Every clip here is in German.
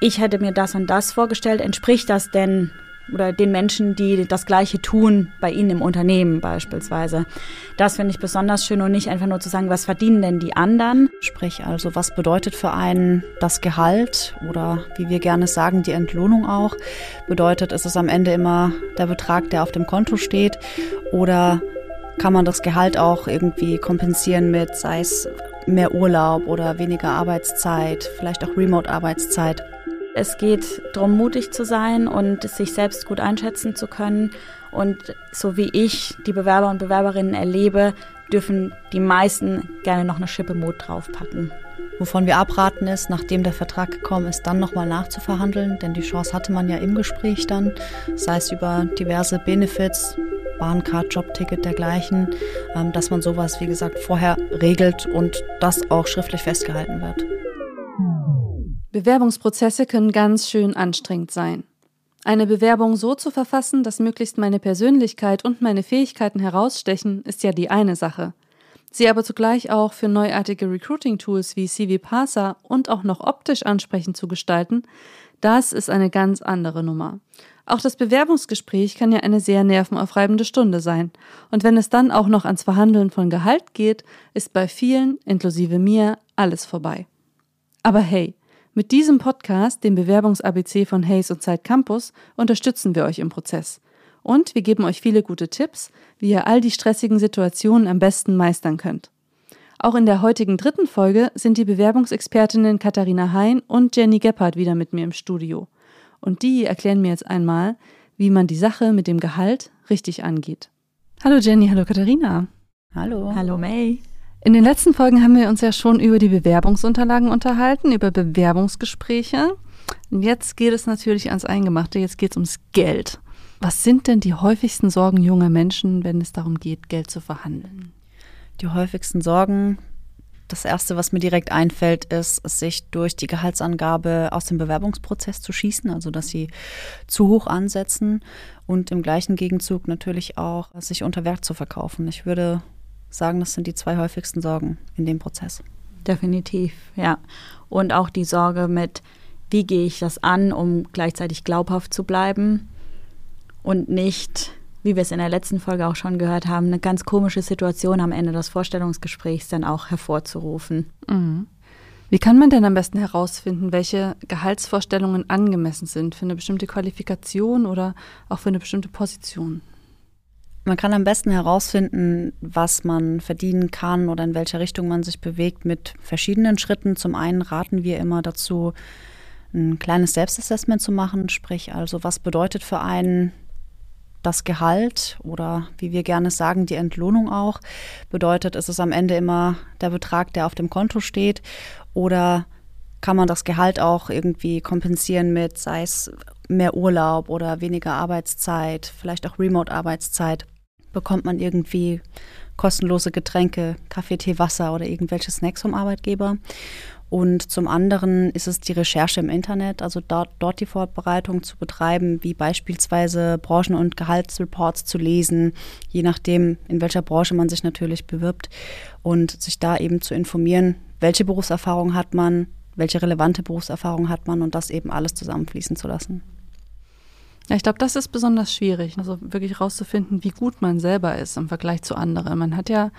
ich hätte mir das und das vorgestellt, entspricht das denn oder den Menschen, die das Gleiche tun, bei Ihnen im Unternehmen beispielsweise. Das finde ich besonders schön und nicht einfach nur zu sagen, was verdienen denn die anderen. Sprich also, was bedeutet für einen das Gehalt oder wie wir gerne sagen, die Entlohnung auch? Bedeutet, ist es am Ende immer der Betrag, der auf dem Konto steht oder kann man das Gehalt auch irgendwie kompensieren mit, sei es mehr Urlaub oder weniger Arbeitszeit, vielleicht auch Remote-Arbeitszeit? Es geht darum, mutig zu sein und sich selbst gut einschätzen zu können. Und so wie ich die Bewerber und Bewerberinnen erlebe, dürfen die meisten gerne noch eine Schippe Mut draufpacken. Wovon wir abraten ist, nachdem der Vertrag gekommen ist, dann nochmal nachzuverhandeln, denn die Chance hatte man ja im Gespräch dann, sei es über diverse Benefits, Bahncard, Jobticket, dergleichen, ähm, dass man sowas, wie gesagt, vorher regelt und das auch schriftlich festgehalten wird. Bewerbungsprozesse können ganz schön anstrengend sein. Eine Bewerbung so zu verfassen, dass möglichst meine Persönlichkeit und meine Fähigkeiten herausstechen, ist ja die eine Sache. Sie aber zugleich auch für neuartige Recruiting-Tools wie CV Parser und auch noch optisch ansprechend zu gestalten, das ist eine ganz andere Nummer. Auch das Bewerbungsgespräch kann ja eine sehr nervenaufreibende Stunde sein. Und wenn es dann auch noch ans Verhandeln von Gehalt geht, ist bei vielen, inklusive mir, alles vorbei. Aber hey, mit diesem Podcast, dem Bewerbungs-ABC von Hayes und Zeit Campus, unterstützen wir euch im Prozess. Und wir geben euch viele gute Tipps, wie ihr all die stressigen Situationen am besten meistern könnt. Auch in der heutigen dritten Folge sind die Bewerbungsexpertinnen Katharina Hein und Jenny Gebhardt wieder mit mir im Studio. Und die erklären mir jetzt einmal, wie man die Sache mit dem Gehalt richtig angeht. Hallo Jenny, hallo Katharina. Hallo. Hallo May. In den letzten Folgen haben wir uns ja schon über die Bewerbungsunterlagen unterhalten, über Bewerbungsgespräche. Und jetzt geht es natürlich ans Eingemachte, jetzt geht es ums Geld. Was sind denn die häufigsten Sorgen junger Menschen, wenn es darum geht, Geld zu verhandeln? Die häufigsten Sorgen, das Erste, was mir direkt einfällt, ist, sich durch die Gehaltsangabe aus dem Bewerbungsprozess zu schießen, also dass sie zu hoch ansetzen und im gleichen Gegenzug natürlich auch sich unter Wert zu verkaufen. Ich würde sagen, das sind die zwei häufigsten Sorgen in dem Prozess. Definitiv, ja. Und auch die Sorge mit, wie gehe ich das an, um gleichzeitig glaubhaft zu bleiben und nicht, wie wir es in der letzten Folge auch schon gehört haben, eine ganz komische Situation am Ende des Vorstellungsgesprächs dann auch hervorzurufen. Mhm. Wie kann man denn am besten herausfinden, welche Gehaltsvorstellungen angemessen sind für eine bestimmte Qualifikation oder auch für eine bestimmte Position? Man kann am besten herausfinden, was man verdienen kann oder in welcher Richtung man sich bewegt mit verschiedenen Schritten. Zum einen raten wir immer dazu, ein kleines Selbstassessment zu machen, sprich also, was bedeutet für einen das Gehalt oder wie wir gerne sagen, die Entlohnung auch. Bedeutet, ist es am Ende immer der Betrag, der auf dem Konto steht oder kann man das Gehalt auch irgendwie kompensieren mit, sei es mehr Urlaub oder weniger Arbeitszeit, vielleicht auch Remote-Arbeitszeit bekommt man irgendwie kostenlose Getränke, Kaffee, Tee, Wasser oder irgendwelche Snacks vom Arbeitgeber. Und zum anderen ist es die Recherche im Internet, also dort, dort die Vorbereitung zu betreiben, wie beispielsweise Branchen- und Gehaltsreports zu lesen, je nachdem, in welcher Branche man sich natürlich bewirbt und sich da eben zu informieren, welche Berufserfahrung hat man, welche relevante Berufserfahrung hat man und das eben alles zusammenfließen zu lassen. Ja, ich glaube, das ist besonders schwierig, also wirklich rauszufinden, wie gut man selber ist im Vergleich zu anderen. Man hat ja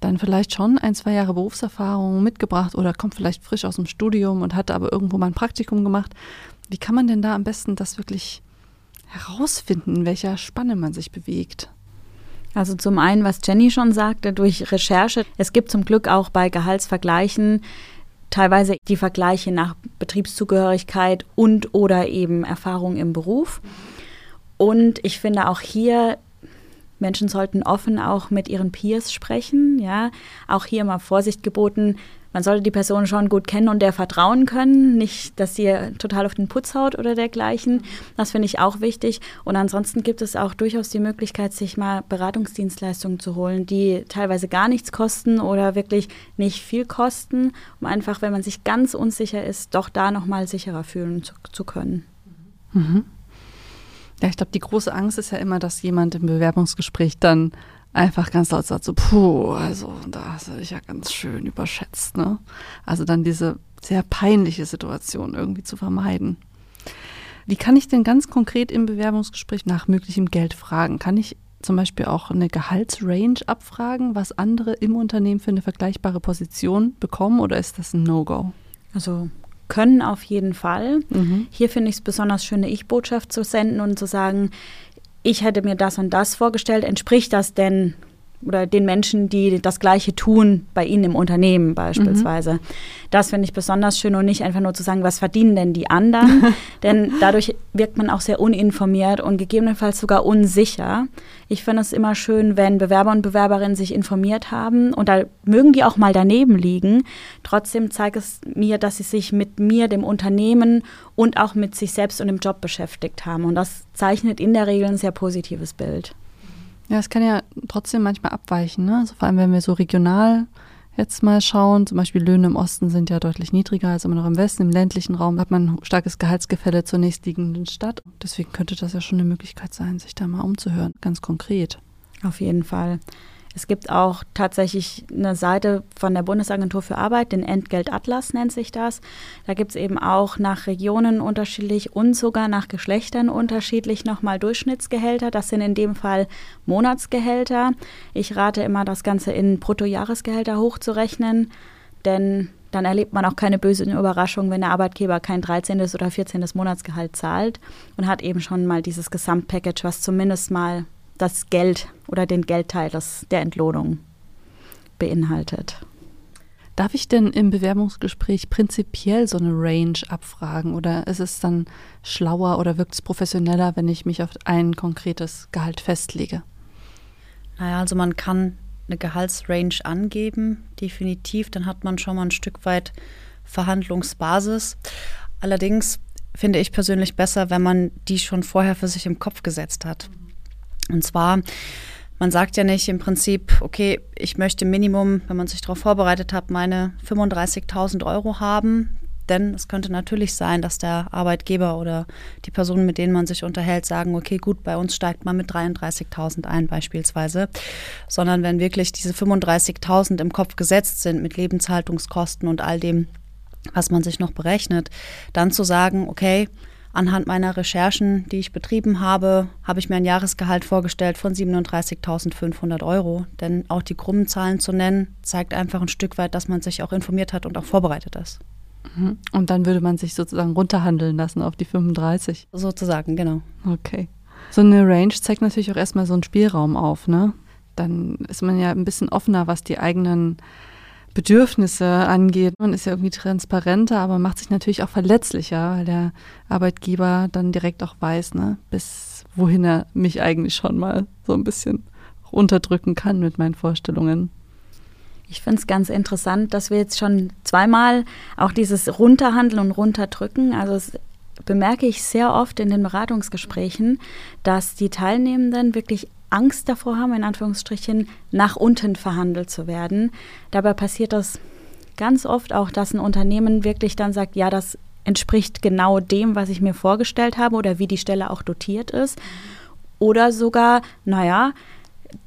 dann vielleicht schon ein, zwei Jahre Berufserfahrung mitgebracht oder kommt vielleicht frisch aus dem Studium und hat aber irgendwo mal ein Praktikum gemacht. Wie kann man denn da am besten das wirklich herausfinden, in welcher Spanne man sich bewegt? Also zum einen, was Jenny schon sagte, durch Recherche. Es gibt zum Glück auch bei Gehaltsvergleichen teilweise die Vergleiche nach Betriebszugehörigkeit und oder eben Erfahrung im Beruf. Und ich finde auch hier, Menschen sollten offen auch mit ihren Peers sprechen, ja. Auch hier mal Vorsicht geboten, man sollte die Person schon gut kennen und der vertrauen können, nicht, dass sie total auf den Putz haut oder dergleichen. Das finde ich auch wichtig. Und ansonsten gibt es auch durchaus die Möglichkeit, sich mal Beratungsdienstleistungen zu holen, die teilweise gar nichts kosten oder wirklich nicht viel kosten, um einfach, wenn man sich ganz unsicher ist, doch da nochmal sicherer fühlen zu, zu können. Mhm. Ja, ich glaube, die große Angst ist ja immer, dass jemand im Bewerbungsgespräch dann einfach ganz laut sagt, so, puh, also da hast du dich ja ganz schön überschätzt, ne? Also dann diese sehr peinliche Situation irgendwie zu vermeiden. Wie kann ich denn ganz konkret im Bewerbungsgespräch nach möglichem Geld fragen? Kann ich zum Beispiel auch eine Gehaltsrange abfragen, was andere im Unternehmen für eine vergleichbare Position bekommen oder ist das ein No-Go? Also können auf jeden Fall. Mhm. Hier finde ich es besonders schön, eine Ich-Botschaft zu senden und zu sagen, ich hätte mir das und das vorgestellt. Entspricht das denn oder den Menschen, die das Gleiche tun, bei Ihnen im Unternehmen beispielsweise. Mhm. Das finde ich besonders schön und nicht einfach nur zu sagen, was verdienen denn die anderen? denn dadurch wirkt man auch sehr uninformiert und gegebenenfalls sogar unsicher. Ich finde es immer schön, wenn Bewerber und Bewerberinnen sich informiert haben und da mögen die auch mal daneben liegen. Trotzdem zeigt es mir, dass sie sich mit mir, dem Unternehmen und auch mit sich selbst und dem Job beschäftigt haben. Und das zeichnet in der Regel ein sehr positives Bild. Ja, es kann ja trotzdem manchmal abweichen, ne? also vor allem wenn wir so regional jetzt mal schauen, zum Beispiel Löhne im Osten sind ja deutlich niedriger als immer noch im Westen. Im ländlichen Raum hat man ein starkes Gehaltsgefälle zur nächstliegenden Stadt. Deswegen könnte das ja schon eine Möglichkeit sein, sich da mal umzuhören, ganz konkret. Auf jeden Fall. Es gibt auch tatsächlich eine Seite von der Bundesagentur für Arbeit, den Entgeltatlas nennt sich das. Da gibt es eben auch nach Regionen unterschiedlich und sogar nach Geschlechtern unterschiedlich nochmal Durchschnittsgehälter. Das sind in dem Fall Monatsgehälter. Ich rate immer, das Ganze in Bruttojahresgehälter hochzurechnen, denn dann erlebt man auch keine bösen Überraschungen, wenn der Arbeitgeber kein 13. oder 14. Monatsgehalt zahlt und hat eben schon mal dieses Gesamtpackage, was zumindest mal das Geld oder den Geldteil des, der Entlohnung beinhaltet. Darf ich denn im Bewerbungsgespräch prinzipiell so eine Range abfragen oder ist es dann schlauer oder wirkt es professioneller, wenn ich mich auf ein konkretes Gehalt festlege? Naja, also man kann eine Gehaltsrange angeben, definitiv, dann hat man schon mal ein Stück weit Verhandlungsbasis. Allerdings finde ich persönlich besser, wenn man die schon vorher für sich im Kopf gesetzt hat. Und zwar, man sagt ja nicht im Prinzip, okay, ich möchte Minimum, wenn man sich darauf vorbereitet hat, meine 35.000 Euro haben. Denn es könnte natürlich sein, dass der Arbeitgeber oder die Personen, mit denen man sich unterhält, sagen, okay, gut, bei uns steigt man mit 33.000 ein beispielsweise. Sondern wenn wirklich diese 35.000 im Kopf gesetzt sind mit Lebenshaltungskosten und all dem, was man sich noch berechnet, dann zu sagen, okay, Anhand meiner Recherchen, die ich betrieben habe, habe ich mir ein Jahresgehalt vorgestellt von 37.500 Euro. Denn auch die krummen Zahlen zu nennen, zeigt einfach ein Stück weit, dass man sich auch informiert hat und auch vorbereitet ist. Mhm. Und dann würde man sich sozusagen runterhandeln lassen auf die 35. Sozusagen, genau. Okay. So eine Range zeigt natürlich auch erstmal so einen Spielraum auf, ne? Dann ist man ja ein bisschen offener, was die eigenen Bedürfnisse angeht. Man ist ja irgendwie transparenter, aber macht sich natürlich auch verletzlicher, weil der Arbeitgeber dann direkt auch weiß, ne, bis wohin er mich eigentlich schon mal so ein bisschen runterdrücken kann mit meinen Vorstellungen. Ich finde es ganz interessant, dass wir jetzt schon zweimal auch dieses Runterhandeln und Runterdrücken, also es bemerke ich sehr oft in den Beratungsgesprächen, dass die Teilnehmenden wirklich Angst davor haben, in Anführungsstrichen, nach unten verhandelt zu werden. Dabei passiert das ganz oft auch, dass ein Unternehmen wirklich dann sagt, ja, das entspricht genau dem, was ich mir vorgestellt habe oder wie die Stelle auch dotiert ist. Oder sogar, naja,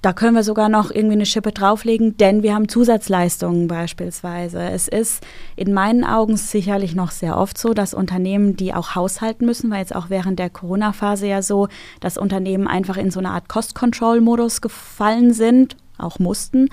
da können wir sogar noch irgendwie eine Schippe drauflegen, denn wir haben Zusatzleistungen beispielsweise. Es ist in meinen Augen sicherlich noch sehr oft so, dass Unternehmen, die auch haushalten müssen, weil jetzt auch während der Corona-Phase ja so, dass Unternehmen einfach in so eine Art Cost-Control-Modus gefallen sind, auch mussten.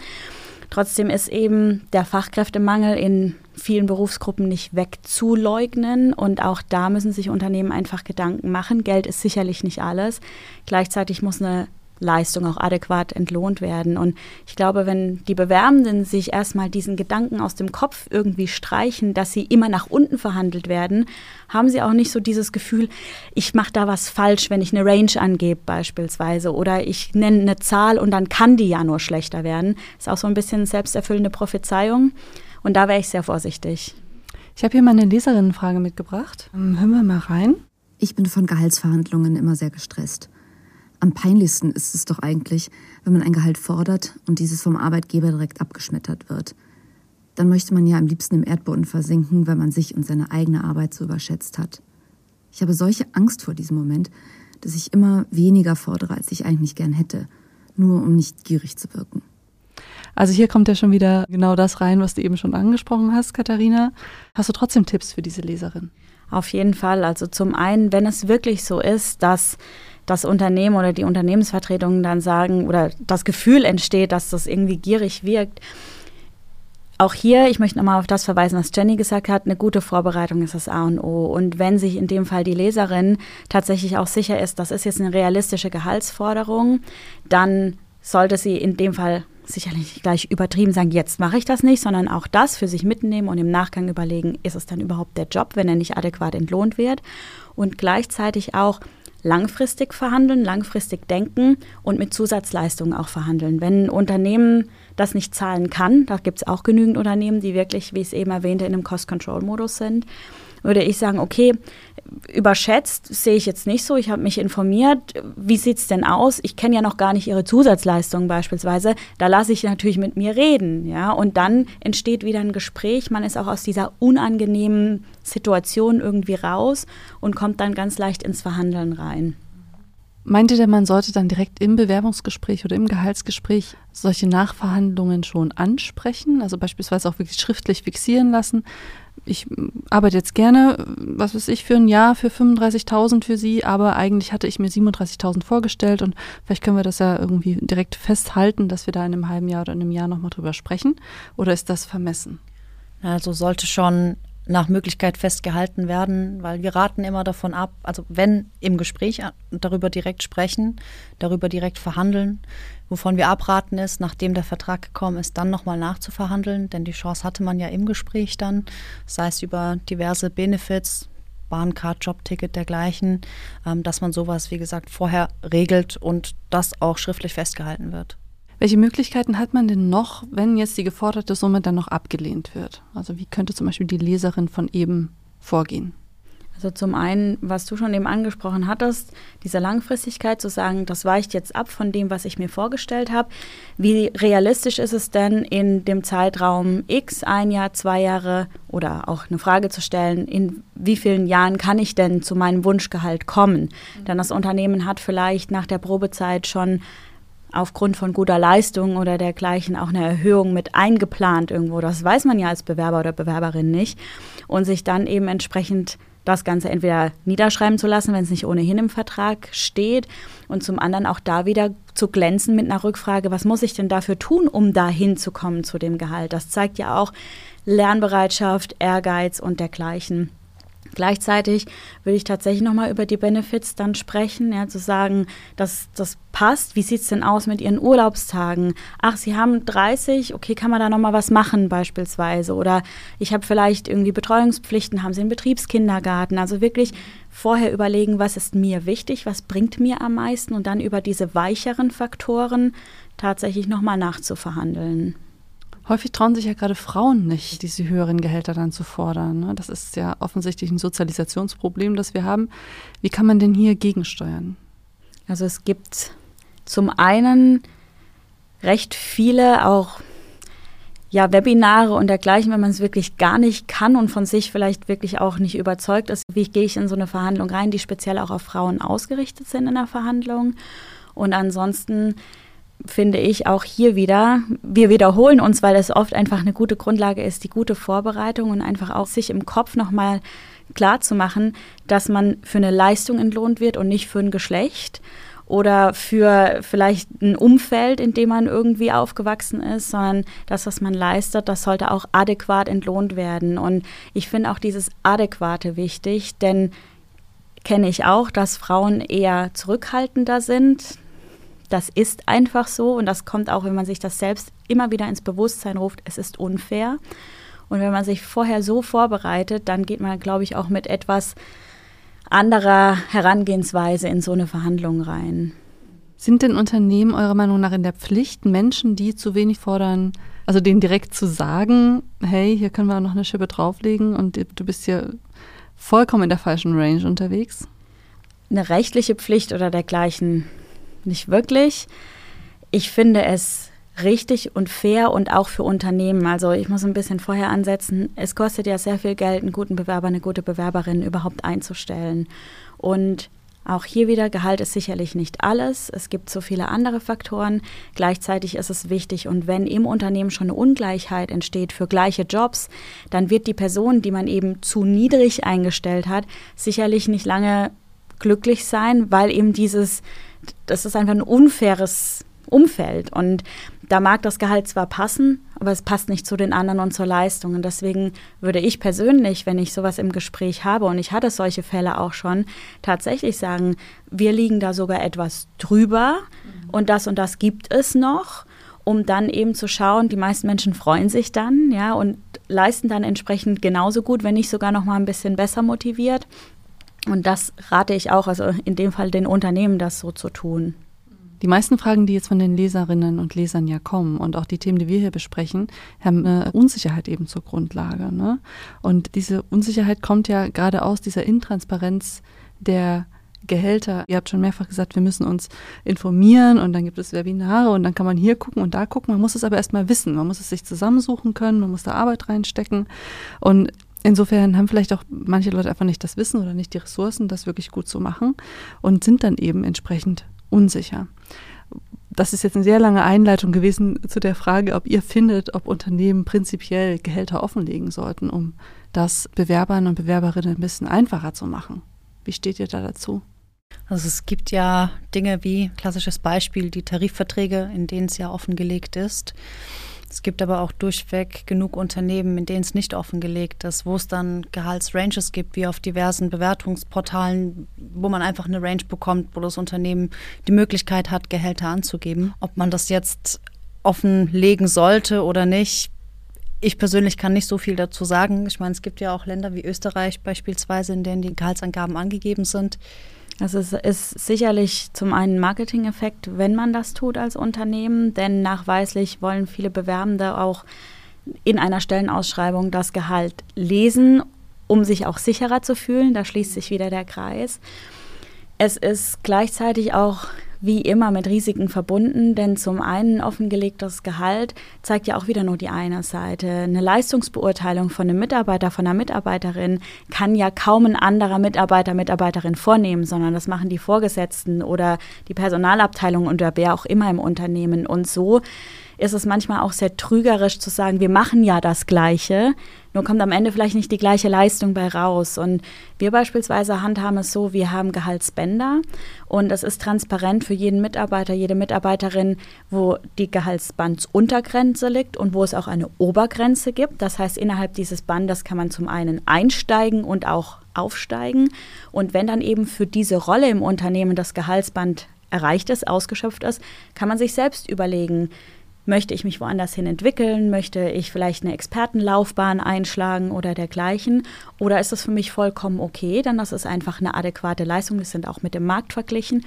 Trotzdem ist eben der Fachkräftemangel in vielen Berufsgruppen nicht wegzuleugnen. Und auch da müssen sich Unternehmen einfach Gedanken machen. Geld ist sicherlich nicht alles. Gleichzeitig muss eine Leistung auch adäquat entlohnt werden. Und ich glaube, wenn die Bewerbenden sich erstmal diesen Gedanken aus dem Kopf irgendwie streichen, dass sie immer nach unten verhandelt werden, haben sie auch nicht so dieses Gefühl, ich mache da was falsch, wenn ich eine Range angebe beispielsweise oder ich nenne eine Zahl und dann kann die ja nur schlechter werden. Ist auch so ein bisschen selbsterfüllende Prophezeiung. Und da wäre ich sehr vorsichtig. Ich habe hier mal eine Leserinnenfrage mitgebracht. Hören wir mal rein. Ich bin von Gehaltsverhandlungen immer sehr gestresst. Am peinlichsten ist es doch eigentlich, wenn man ein Gehalt fordert und dieses vom Arbeitgeber direkt abgeschmettert wird. Dann möchte man ja am liebsten im Erdboden versinken, weil man sich und seine eigene Arbeit so überschätzt hat. Ich habe solche Angst vor diesem Moment, dass ich immer weniger fordere, als ich eigentlich gern hätte, nur um nicht gierig zu wirken. Also hier kommt ja schon wieder genau das rein, was du eben schon angesprochen hast, Katharina. Hast du trotzdem Tipps für diese Leserin? Auf jeden Fall. Also zum einen, wenn es wirklich so ist, dass das Unternehmen oder die Unternehmensvertretungen dann sagen oder das Gefühl entsteht, dass das irgendwie gierig wirkt, auch hier, ich möchte nochmal auf das verweisen, was Jenny gesagt hat, eine gute Vorbereitung ist das A und O. Und wenn sich in dem Fall die Leserin tatsächlich auch sicher ist, das ist jetzt eine realistische Gehaltsforderung, dann sollte sie in dem Fall sicherlich gleich übertrieben sagen, jetzt mache ich das nicht, sondern auch das für sich mitnehmen und im Nachgang überlegen, ist es dann überhaupt der Job, wenn er nicht adäquat entlohnt wird. Und gleichzeitig auch langfristig verhandeln, langfristig denken und mit Zusatzleistungen auch verhandeln. Wenn ein Unternehmen das nicht zahlen kann, da gibt es auch genügend Unternehmen, die wirklich, wie ich es eben erwähnte, in einem Cost-Control-Modus sind, würde ich sagen, okay, überschätzt sehe ich jetzt nicht so. Ich habe mich informiert, wie sieht es denn aus? Ich kenne ja noch gar nicht Ihre Zusatzleistungen beispielsweise. Da lasse ich natürlich mit mir reden. Ja? Und dann entsteht wieder ein Gespräch. Man ist auch aus dieser unangenehmen Situation irgendwie raus und kommt dann ganz leicht ins Verhandeln rein. Meint ihr denn, man sollte dann direkt im Bewerbungsgespräch oder im Gehaltsgespräch solche Nachverhandlungen schon ansprechen? Also beispielsweise auch wirklich schriftlich fixieren lassen? Ich arbeite jetzt gerne, was weiß ich, für ein Jahr für 35.000 für Sie, aber eigentlich hatte ich mir 37.000 vorgestellt und vielleicht können wir das ja irgendwie direkt festhalten, dass wir da in einem halben Jahr oder in einem Jahr nochmal drüber sprechen. Oder ist das vermessen? Also sollte schon nach Möglichkeit festgehalten werden, weil wir raten immer davon ab, also wenn im Gespräch darüber direkt sprechen, darüber direkt verhandeln, wovon wir abraten ist, nachdem der Vertrag gekommen ist, dann nochmal nachzuverhandeln, denn die Chance hatte man ja im Gespräch dann, sei es über diverse Benefits, Bahncard, Jobticket, dergleichen, ähm, dass man sowas, wie gesagt, vorher regelt und das auch schriftlich festgehalten wird. Welche Möglichkeiten hat man denn noch, wenn jetzt die geforderte Summe dann noch abgelehnt wird? Also wie könnte zum Beispiel die Leserin von eben vorgehen? Also zum einen, was du schon eben angesprochen hattest, diese Langfristigkeit zu sagen, das weicht jetzt ab von dem, was ich mir vorgestellt habe. Wie realistisch ist es denn in dem Zeitraum X, ein Jahr, zwei Jahre oder auch eine Frage zu stellen, in wie vielen Jahren kann ich denn zu meinem Wunschgehalt kommen? Mhm. Denn das Unternehmen hat vielleicht nach der Probezeit schon aufgrund von guter Leistung oder dergleichen auch eine Erhöhung mit eingeplant irgendwo. Das weiß man ja als Bewerber oder Bewerberin nicht. Und sich dann eben entsprechend das Ganze entweder niederschreiben zu lassen, wenn es nicht ohnehin im Vertrag steht, und zum anderen auch da wieder zu glänzen mit einer Rückfrage, was muss ich denn dafür tun, um da hinzukommen zu dem Gehalt? Das zeigt ja auch Lernbereitschaft, Ehrgeiz und dergleichen. Gleichzeitig würde ich tatsächlich nochmal über die Benefits dann sprechen, ja, zu sagen, dass das passt. Wie sieht es denn aus mit Ihren Urlaubstagen? Ach, Sie haben 30, okay, kann man da nochmal was machen beispielsweise? Oder ich habe vielleicht irgendwie Betreuungspflichten, haben Sie einen Betriebskindergarten? Also wirklich vorher überlegen, was ist mir wichtig, was bringt mir am meisten und dann über diese weicheren Faktoren tatsächlich nochmal nachzuverhandeln. Häufig trauen sich ja gerade Frauen nicht, diese höheren Gehälter dann zu fordern. Ne? Das ist ja offensichtlich ein Sozialisationsproblem, das wir haben. Wie kann man denn hier gegensteuern? Also es gibt zum einen recht viele auch ja, Webinare und dergleichen, wenn man es wirklich gar nicht kann und von sich vielleicht wirklich auch nicht überzeugt ist, wie gehe ich in so eine Verhandlung rein, die speziell auch auf Frauen ausgerichtet sind in der Verhandlung. Und ansonsten finde ich auch hier wieder, wir wiederholen uns, weil es oft einfach eine gute Grundlage ist, die gute Vorbereitung und einfach auch sich im Kopf nochmal klar zu machen, dass man für eine Leistung entlohnt wird und nicht für ein Geschlecht oder für vielleicht ein Umfeld, in dem man irgendwie aufgewachsen ist, sondern das, was man leistet, das sollte auch adäquat entlohnt werden. Und ich finde auch dieses Adäquate wichtig, denn kenne ich auch, dass Frauen eher zurückhaltender sind. Das ist einfach so und das kommt auch, wenn man sich das selbst immer wieder ins Bewusstsein ruft, es ist unfair. Und wenn man sich vorher so vorbereitet, dann geht man, glaube ich, auch mit etwas anderer Herangehensweise in so eine Verhandlung rein. Sind denn Unternehmen eurer Meinung nach in der Pflicht, Menschen, die zu wenig fordern, also denen direkt zu sagen, hey, hier können wir noch eine Schippe drauflegen und du bist hier vollkommen in der falschen Range unterwegs? Eine rechtliche Pflicht oder dergleichen nicht wirklich. Ich finde es richtig und fair und auch für Unternehmen. Also ich muss ein bisschen vorher ansetzen. Es kostet ja sehr viel Geld, einen guten Bewerber, eine gute Bewerberin überhaupt einzustellen. Und Auch hier wieder, Gehalt ist sicherlich nicht alles. Es gibt so viele andere Faktoren. Gleichzeitig ist es wichtig und wenn im Unternehmen schon eine Ungleichheit entsteht für gleiche Jobs, dann wird die Person, die man eben zu niedrig eingestellt hat, sicherlich nicht lange glücklich sein, weil eben dieses, das ist einfach ein unfaires Umfeld. Und da mag das Gehalt zwar passen, aber es passt nicht zu den anderen und zur Leistung. Und deswegen würde ich persönlich, wenn ich sowas im Gespräch habe, und ich hatte solche Fälle auch schon, tatsächlich sagen, wir liegen da sogar etwas drüber mhm. und das und das gibt es noch um dann eben zu schauen, die meisten Menschen freuen sich dann, ja, und leisten dann entsprechend genauso gut, wenn nicht sogar noch mal ein bisschen besser motiviert. Und das rate ich auch, also in dem Fall den Unternehmen, das so zu tun. Die meisten Fragen, die jetzt von den Leserinnen und Lesern ja kommen und auch die Themen, die wir hier besprechen, haben eine Unsicherheit eben zur Grundlage. Ne? Und diese Unsicherheit kommt ja gerade aus dieser Intransparenz der Gehälter. Ihr habt schon mehrfach gesagt, wir müssen uns informieren und dann gibt es Webinare und dann kann man hier gucken und da gucken. Man muss es aber erstmal wissen. Man muss es sich zusammensuchen können, man muss da Arbeit reinstecken. Und insofern haben vielleicht auch manche Leute einfach nicht das Wissen oder nicht die Ressourcen, das wirklich gut zu machen und sind dann eben entsprechend unsicher. Das ist jetzt eine sehr lange Einleitung gewesen zu der Frage, ob ihr findet, ob Unternehmen prinzipiell Gehälter offenlegen sollten, um das Bewerbern und Bewerberinnen ein bisschen einfacher zu machen. Wie steht ihr da dazu? Also es gibt ja Dinge wie klassisches Beispiel die Tarifverträge, in denen es ja offengelegt ist. Es gibt aber auch durchweg genug Unternehmen, in denen es nicht offengelegt ist, wo es dann Gehaltsranges gibt, wie auf diversen Bewertungsportalen, wo man einfach eine Range bekommt, wo das Unternehmen die Möglichkeit hat, Gehälter anzugeben. Ob man das jetzt offenlegen sollte oder nicht, ich persönlich kann nicht so viel dazu sagen. Ich meine, es gibt ja auch Länder wie Österreich beispielsweise, in denen die Gehaltsangaben angegeben sind. Also es ist sicherlich zum einen Marketing-Effekt, wenn man das tut als Unternehmen, denn nachweislich wollen viele Bewerbende auch in einer Stellenausschreibung das Gehalt lesen, um sich auch sicherer zu fühlen. Da schließt sich wieder der Kreis. Es ist gleichzeitig auch wie immer mit Risiken verbunden, denn zum einen offengelegtes Gehalt zeigt ja auch wieder nur die eine Seite. Eine Leistungsbeurteilung von einem Mitarbeiter, von einer Mitarbeiterin kann ja kaum ein anderer Mitarbeiter, Mitarbeiterin vornehmen, sondern das machen die Vorgesetzten oder die Personalabteilung oder wer auch immer im Unternehmen. Und so ist es manchmal auch sehr trügerisch zu sagen, wir machen ja das Gleiche, nur kommt am Ende vielleicht nicht die gleiche Leistung bei raus. Und wir beispielsweise handhaben es so, wir haben Gehaltsbänder und es ist transparent für jeden Mitarbeiter, jede Mitarbeiterin, wo die Gehaltsbandsuntergrenze liegt und wo es auch eine Obergrenze gibt. Das heißt, innerhalb dieses Bandes kann man zum einen einsteigen und auch aufsteigen. Und wenn dann eben für diese Rolle im Unternehmen das Gehaltsband erreicht ist, ausgeschöpft ist, kann man sich selbst überlegen, Möchte ich mich woanders hin entwickeln? Möchte ich vielleicht eine Expertenlaufbahn einschlagen oder dergleichen? Oder ist das für mich vollkommen okay? Dann das ist einfach eine adäquate Leistung. Wir sind auch mit dem Markt verglichen.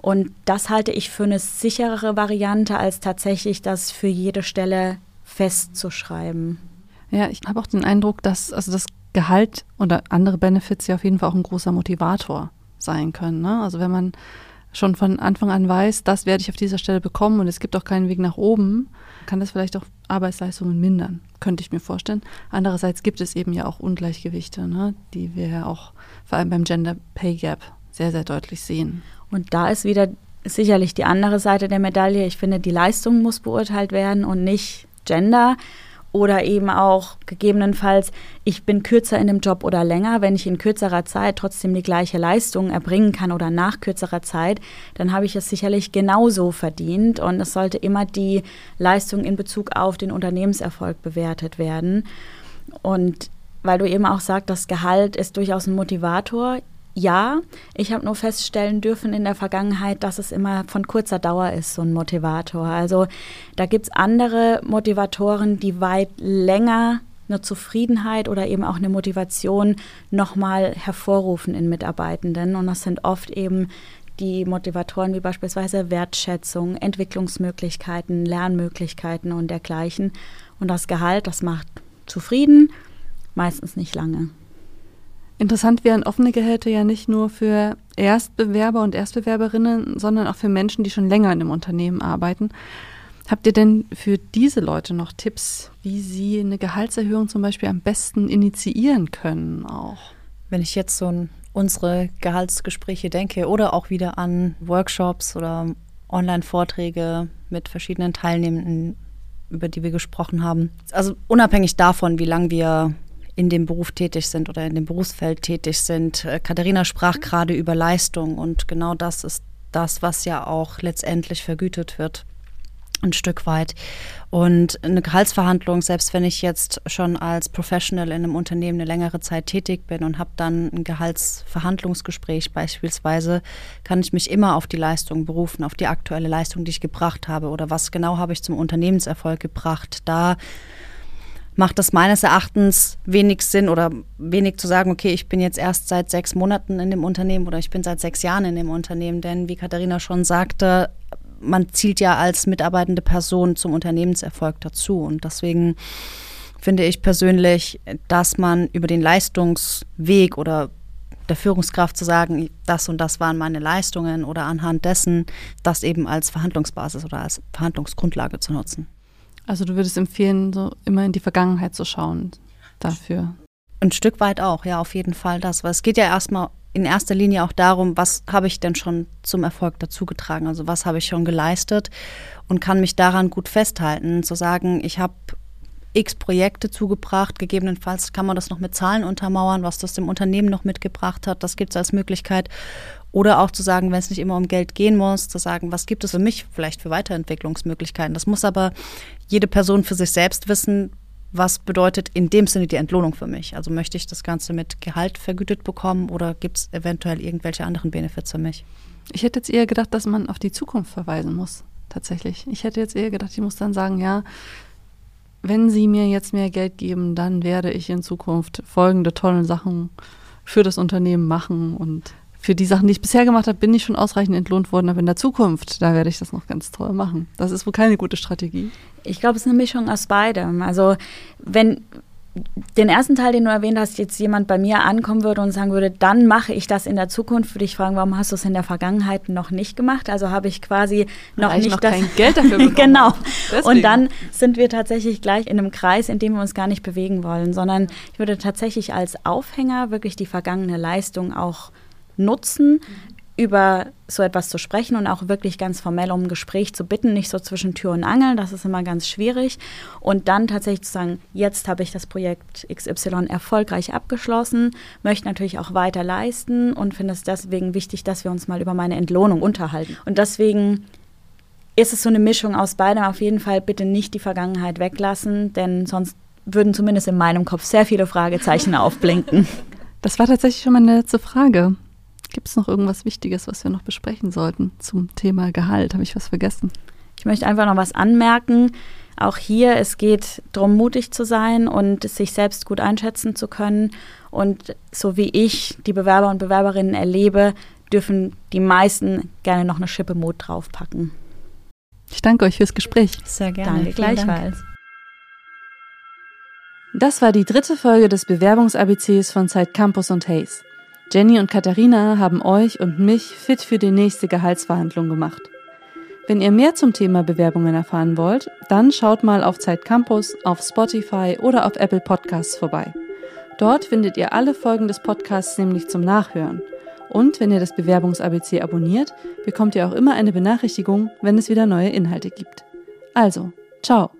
Und das halte ich für eine sicherere Variante, als tatsächlich das für jede Stelle festzuschreiben. Ja, ich habe auch den Eindruck, dass also das Gehalt oder andere Benefits ja auf jeden Fall auch ein großer Motivator sein können. Ne? Also wenn man schon von Anfang an weiß, das werde ich auf dieser Stelle bekommen und es gibt auch keinen Weg nach oben, kann das vielleicht auch Arbeitsleistungen mindern, könnte ich mir vorstellen. Andererseits gibt es eben ja auch Ungleichgewichte, ne, die wir ja auch vor allem beim Gender Pay Gap sehr, sehr deutlich sehen. Und da ist wieder sicherlich die andere Seite der Medaille. Ich finde, die Leistung muss beurteilt werden und nicht Gender. Oder eben auch gegebenenfalls, ich bin kürzer in dem Job oder länger. Wenn ich in kürzerer Zeit trotzdem die gleiche Leistung erbringen kann oder nach kürzerer Zeit, dann habe ich es sicherlich genauso verdient. Und es sollte immer die Leistung in Bezug auf den Unternehmenserfolg bewertet werden. Und weil du eben auch sagst, das Gehalt ist durchaus ein Motivator ja, ich habe nur feststellen dürfen in der Vergangenheit, dass es immer von kurzer Dauer ist, so ein Motivator. Also da gibt es andere Motivatoren, die weit länger eine Zufriedenheit oder eben auch eine Motivation nochmal hervorrufen in Mitarbeitenden. Und das sind oft eben die Motivatoren wie beispielsweise Wertschätzung, Entwicklungsmöglichkeiten, Lernmöglichkeiten und dergleichen. Und das Gehalt, das macht zufrieden, meistens nicht lange. Interessant wären offene Gehälter ja nicht nur für Erstbewerber und Erstbewerberinnen, sondern auch für Menschen, die schon länger in einem Unternehmen arbeiten. Habt ihr denn für diese Leute noch Tipps, wie sie eine Gehaltserhöhung zum Beispiel am besten initiieren können auch? Wenn ich jetzt so ein unsere Gehaltsgespräche denke oder auch wieder an Workshops oder Online-Vorträge mit verschiedenen Teilnehmenden, über die wir gesprochen haben. Also unabhängig davon, wie lange wir in dem Beruf tätig sind oder in dem Berufsfeld tätig sind. Äh, Katharina sprach gerade über Leistung und genau das ist das, was ja auch letztendlich vergütet wird ein Stück weit. Und eine Gehaltsverhandlung, selbst wenn ich jetzt schon als Professional in einem Unternehmen eine längere Zeit tätig bin und habe dann ein Gehaltsverhandlungsgespräch beispielsweise, kann ich mich immer auf die Leistung berufen, auf die aktuelle Leistung, die ich gebracht habe oder was genau habe ich zum Unternehmenserfolg gebracht. Da macht es meines Erachtens wenig Sinn oder wenig zu sagen, okay, ich bin jetzt erst seit sechs Monaten in dem Unternehmen oder ich bin seit sechs Jahren in dem Unternehmen. Denn wie Katharina schon sagte, man zielt ja als mitarbeitende Person zum Unternehmenserfolg dazu. Und deswegen finde ich persönlich, dass man über den Leistungsweg oder der Führungskraft zu sagen, das und das waren meine Leistungen oder anhand dessen, das eben als Verhandlungsbasis oder als Verhandlungsgrundlage zu nutzen. Also du würdest empfehlen, so immer in die Vergangenheit zu schauen dafür. Ein Stück weit auch, ja, auf jeden Fall das. Weil es geht ja erstmal in erster Linie auch darum, was habe ich denn schon zum Erfolg dazugetragen? Also was habe ich schon geleistet und kann mich daran gut festhalten, zu sagen, ich habe x Projekte zugebracht, gegebenenfalls kann man das noch mit Zahlen untermauern, was das dem Unternehmen noch mitgebracht hat, das gibt es als Möglichkeit. Oder auch zu sagen, wenn es nicht immer um Geld gehen muss, zu sagen, was gibt es für mich vielleicht für Weiterentwicklungsmöglichkeiten. Das muss aber jede Person für sich selbst wissen, was bedeutet in dem Sinne die Entlohnung für mich? Also möchte ich das Ganze mit Gehalt vergütet bekommen oder gibt es eventuell irgendwelche anderen Benefits für mich? Ich hätte jetzt eher gedacht, dass man auf die Zukunft verweisen muss, tatsächlich. Ich hätte jetzt eher gedacht, ich muss dann sagen, ja, wenn Sie mir jetzt mehr Geld geben, dann werde ich in Zukunft folgende tolle Sachen für das Unternehmen machen und für die Sachen, die ich bisher gemacht habe, bin ich schon ausreichend entlohnt worden, aber in der Zukunft, da werde ich das noch ganz toll machen. Das ist wohl keine gute Strategie. Ich glaube, es ist eine Mischung aus beidem. Also wenn den ersten Teil, den du erwähnt hast, jetzt jemand bei mir ankommen würde und sagen würde, dann mache ich das in der Zukunft, würde ich fragen, warum hast du es in der Vergangenheit noch nicht gemacht? Also habe ich quasi noch Weil nicht noch das kein Geld dafür bekommen. genau. Deswegen. Und dann sind wir tatsächlich gleich in einem Kreis, in dem wir uns gar nicht bewegen wollen, sondern ich würde tatsächlich als Aufhänger wirklich die vergangene Leistung auch nutzen, über so etwas zu sprechen und auch wirklich ganz formell um ein Gespräch zu bitten, nicht so zwischen Tür und Angel, das ist immer ganz schwierig. Und dann tatsächlich zu sagen, jetzt habe ich das Projekt XY erfolgreich abgeschlossen, möchte natürlich auch weiter leisten und finde es deswegen wichtig, dass wir uns mal über meine Entlohnung unterhalten. Und deswegen ist es so eine Mischung aus beidem. Auf jeden Fall bitte nicht die Vergangenheit weglassen, denn sonst würden zumindest in meinem Kopf sehr viele Fragezeichen aufblinken. Das war tatsächlich schon meine letzte Frage. Gibt es noch irgendwas Wichtiges, was wir noch besprechen sollten zum Thema Gehalt? Habe ich was vergessen? Ich möchte einfach noch was anmerken. Auch hier, es geht darum, mutig zu sein und sich selbst gut einschätzen zu können. Und so wie ich die Bewerber und Bewerberinnen erlebe, dürfen die meisten gerne noch eine Schippe Mut draufpacken. Ich danke euch fürs Gespräch. Sehr gerne. Danke Vielen Dank. gleichfalls. Das war die dritte Folge des Bewerbungs-ABCs von Zeit Campus und Hayes. Jenny und Katharina haben euch und mich fit für die nächste Gehaltsverhandlung gemacht. Wenn ihr mehr zum Thema Bewerbungen erfahren wollt, dann schaut mal auf Zeit Campus, auf Spotify oder auf Apple Podcasts vorbei. Dort findet ihr alle Folgen des Podcasts nämlich zum Nachhören. Und wenn ihr das Bewerbungs-ABC abonniert, bekommt ihr auch immer eine Benachrichtigung, wenn es wieder neue Inhalte gibt. Also, ciao!